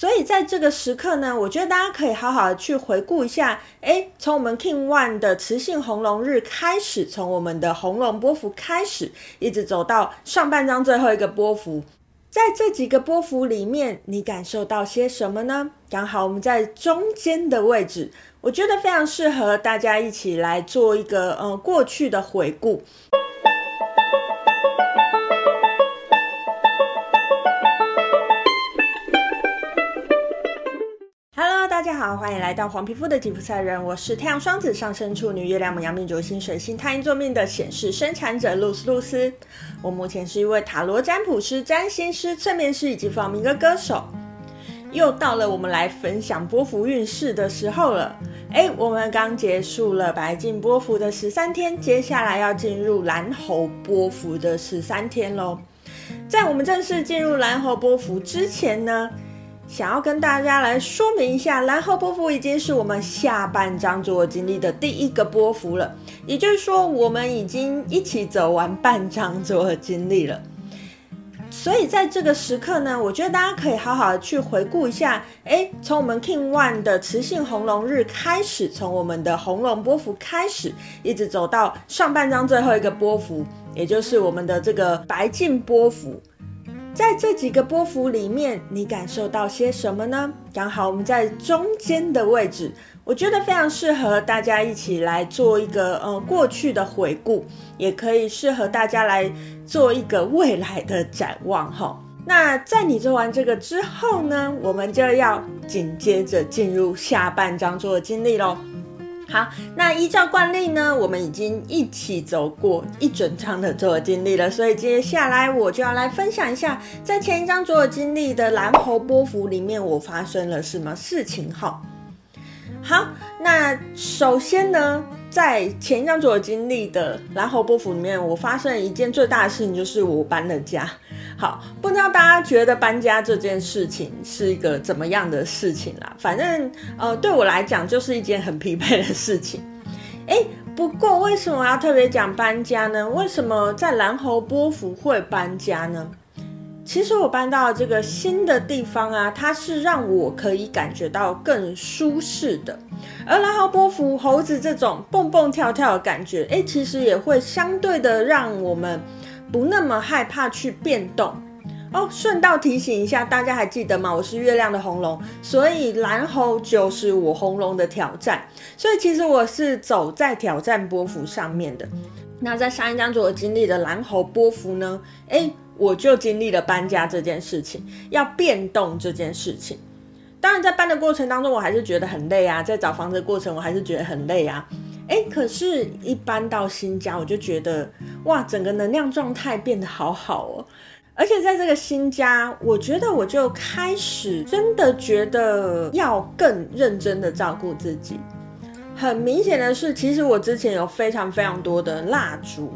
所以在这个时刻呢，我觉得大家可以好好的去回顾一下，诶，从我们 King One 的磁性红龙日开始，从我们的红龙波幅开始，一直走到上半张最后一个波幅，在这几个波幅里面，你感受到些什么呢？刚好我们在中间的位置，我觉得非常适合大家一起来做一个呃过去的回顾。好，欢迎来到黄皮肤的吉普赛人，我是太阳双子上升处女月亮母羊命主星水星太阴座命的显示生产者露丝露丝。我目前是一位塔罗占卜师、占星师、催眠师以及放民歌歌手。又到了我们来分享波幅运势的时候了。哎，我们刚结束了白镜波幅的十三天，接下来要进入蓝猴波幅的十三天喽。在我们正式进入蓝猴波幅之前呢，想要跟大家来说明一下，蓝猴波幅已经是我们下半张所有经历的第一个波幅了，也就是说，我们已经一起走完半张所有经历了。所以在这个时刻呢，我觉得大家可以好好的去回顾一下，诶，从我们 King One 的磁性红龙日开始，从我们的红龙波幅开始，一直走到上半张最后一个波幅，也就是我们的这个白镜波幅。在这几个波幅里面，你感受到些什么呢？刚好我们在中间的位置，我觉得非常适合大家一起来做一个呃过去的回顾，也可以适合大家来做一个未来的展望哈。那在你做完这个之后呢，我们就要紧接着进入下半张做的经历喽。好，那依照惯例呢，我们已经一起走过一整张的所有经历了，所以接下来我就要来分享一下，在前一张所有经历的蓝猴波符里面，我发生了什么事情。好，好，那首先呢，在前一张所有经历的蓝猴波符里面，我发生一件最大的事情，就是我搬了家。好，不知道大家觉得搬家这件事情是一个怎么样的事情啦？反正呃，对我来讲就是一件很疲惫的事情。诶，不过为什么要特别讲搬家呢？为什么在蓝猴波符会搬家呢？其实我搬到这个新的地方啊，它是让我可以感觉到更舒适的。而蓝猴波符猴子这种蹦蹦跳跳的感觉，诶，其实也会相对的让我们。不那么害怕去变动哦。顺道提醒一下，大家还记得吗？我是月亮的红龙，所以蓝猴就是我红龙的挑战。所以其实我是走在挑战波符上面的。那在上一张所经历的蓝猴波符呢？诶，我就经历了搬家这件事情，要变动这件事情。当然，在搬的过程当中，我还是觉得很累啊。在找房子的过程，我还是觉得很累啊。哎，可是，一搬到新家，我就觉得，哇，整个能量状态变得好好哦。而且在这个新家，我觉得我就开始真的觉得要更认真的照顾自己。很明显的是，其实我之前有非常非常多的蜡烛。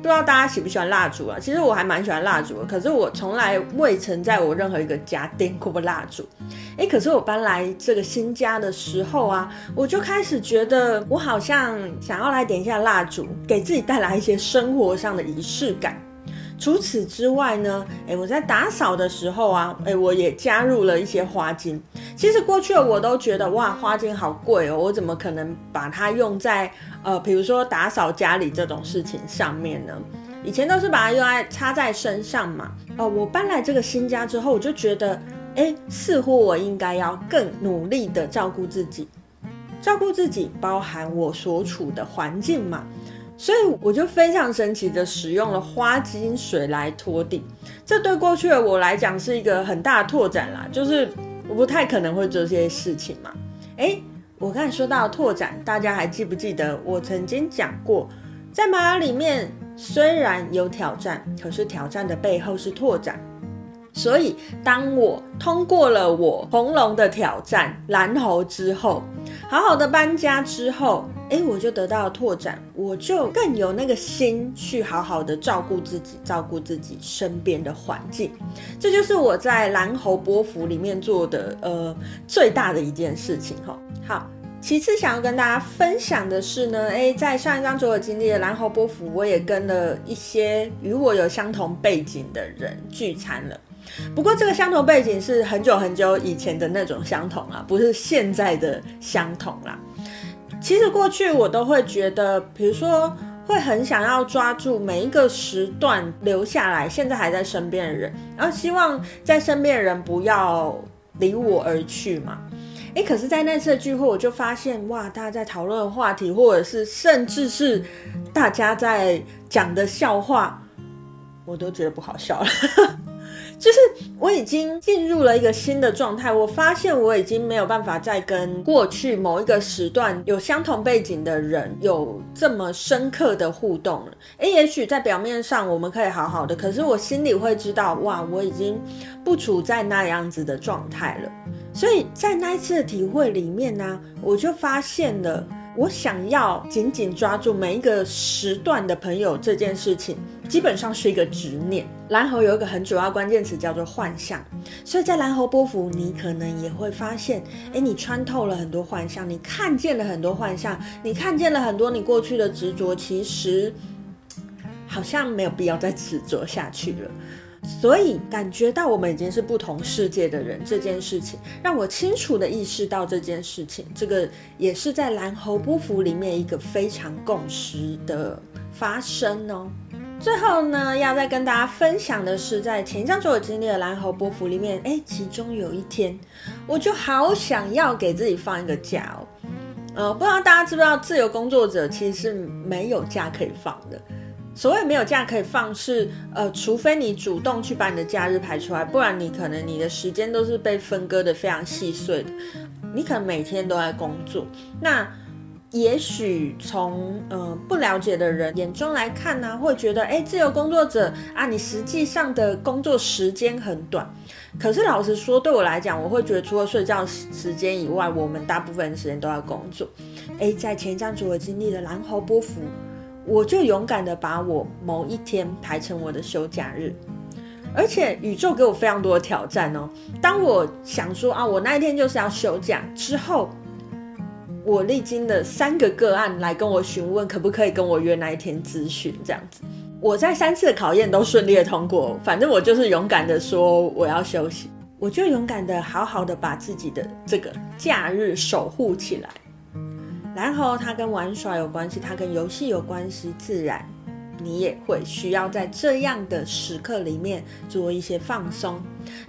不知道大家喜不喜欢蜡烛啊？其实我还蛮喜欢蜡烛的，可是我从来未曾在我任何一个家点过蜡烛。诶，可是我搬来这个新家的时候啊，我就开始觉得我好像想要来点一下蜡烛，给自己带来一些生活上的仪式感。除此之外呢，诶，我在打扫的时候啊，诶，我也加入了一些花精。其实过去我都觉得哇，花精好贵哦，我怎么可能把它用在呃，比如说打扫家里这种事情上面呢？以前都是把它用来插在身上嘛。哦，我搬来这个新家之后，我就觉得，诶，似乎我应该要更努力的照顾自己，照顾自己包含我所处的环境嘛。所以我就非常神奇的使用了花精水来拖地，这对过去的我来讲是一个很大的拓展啦，就是我不太可能会做这些事情嘛。诶，我刚才说到拓展，大家还记不记得我曾经讲过，在玛雅里面虽然有挑战，可是挑战的背后是拓展。所以，当我通过了我红龙的挑战蓝猴之后，好好的搬家之后，诶，我就得到了拓展，我就更有那个心去好好的照顾自己，照顾自己身边的环境。这就是我在蓝猴波符里面做的呃最大的一件事情哈。好，其次想要跟大家分享的是呢，诶，在上一张所有经历的蓝猴波符，我也跟了一些与我有相同背景的人聚餐了。不过这个相同背景是很久很久以前的那种相同啊，不是现在的相同啦。其实过去我都会觉得，比如说会很想要抓住每一个时段留下来，现在还在身边的人，然后希望在身边的人不要离我而去嘛。诶，可是，在那次的聚会，我就发现，哇，大家在讨论的话题，或者是甚至是大家在讲的笑话，我都觉得不好笑了。就是我已经进入了一个新的状态，我发现我已经没有办法再跟过去某一个时段有相同背景的人有这么深刻的互动了。诶，也许在表面上我们可以好好的，可是我心里会知道，哇，我已经不处在那样子的状态了。所以在那一次的体会里面呢、我就发现了，我想要紧紧抓住每一个时段的朋友这件事情，基本上是一个执念。蓝猴有一个很主要关键词叫做幻象，所以在蓝猴波幅，你可能也会发现，诶，你穿透了很多幻象，你看见了很多幻象，你看见了很多你过去的执着，其实好像没有必要再执着下去了。所以感觉到我们已经是不同世界的人这件事情，让我清楚的意识到这件事情。这个也是在蓝猴波幅里面一个非常共识的发生哦。最后呢，要再跟大家分享的是，在前一张所有经历的蓝猴波幅里面，诶，其中有一天，我就好想要给自己放一个假哦。呃，不知道大家知不知道，自由工作者其实是没有假可以放的。所谓没有假可以放是，呃，除非你主动去把你的假日排出来，不然你可能你的时间都是被分割得非常细碎的。你可能每天都在工作，那也许从呃不了解的人眼中来看呢、会觉得，哎，自由工作者啊，你实际上的工作时间很短。可是老实说，对我来讲，我会觉得除了睡觉时间以外，我们大部分时间都在工作。哎，在前一张组合经历的蓝猴波幅。我就勇敢的把我某一天排成我的休假日，而且宇宙给我非常多的挑战哦。当我想说啊，我那一天就是要休假之后，我历经了三个个案来跟我询问可不可以跟我约那一天咨询，这样子，我在三次考验都顺利的通过。反正我就是勇敢的说我要休息，我就勇敢的好好的把自己的这个假日守护起来。然后它跟玩耍有关系，它跟游戏有关系，自然你也会需要在这样的时刻里面做一些放松。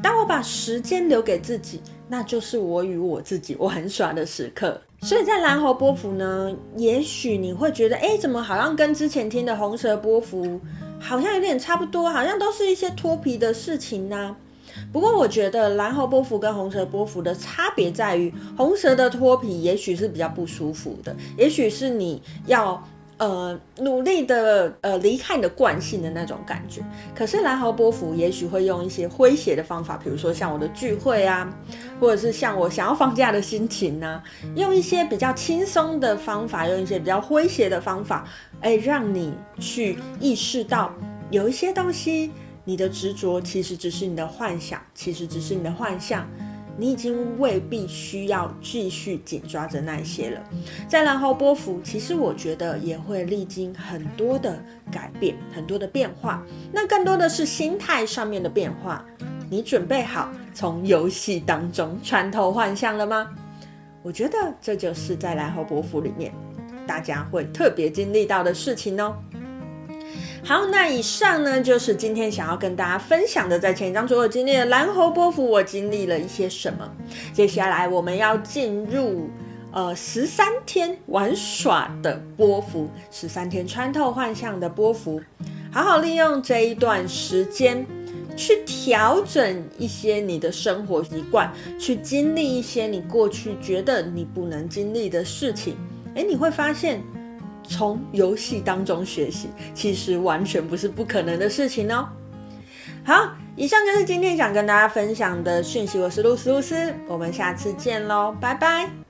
当我把时间留给自己，那就是我与我自己玩耍的时刻。所以在蓝猴波符呢，也许你会觉得，哎，怎么好像跟之前听的红蛇波符好像有点差不多，好像都是一些脱皮的事情呢、不过，我觉得蓝猴波符跟红蛇波符的差别在于，红蛇的脱皮也许是比较不舒服的，也许是你要呃努力的呃离开你的惯性的那种感觉。可是蓝猴波符也许会用一些诙谐的方法，比如说像我的聚会啊，或者是像我想要放假的心情呢、啊，用一些比较轻松的方法，用一些比较诙谐的方法，哎，让你去意识到有一些东西。你的执着其实只是你的幻想，其实只是你的幻象，你已经未必需要继续紧抓着那些了。在蓝猴波符，其实我觉得也会历经很多的改变，很多的变化。那更多的是心态上面的变化。你准备好从游戏当中穿透幻象了吗？我觉得这就是在蓝猴波符里面大家会特别经历到的事情哦。好，那以上呢，就是今天想要跟大家分享的，在前一张所有经历的蓝猴波幅，我经历了一些什么。接下来我们要进入呃十三天玩耍的波幅，十三天穿透幻象的波幅，好好利用这一段时间去调整一些你的生活习惯，去经历一些你过去觉得你不能经历的事情。诶，你会发现。从游戏当中学习，其实完全不是不可能的事情哦。好，以上就是今天想跟大家分享的讯息。我是露丝露丝，我们下次见喽，拜拜。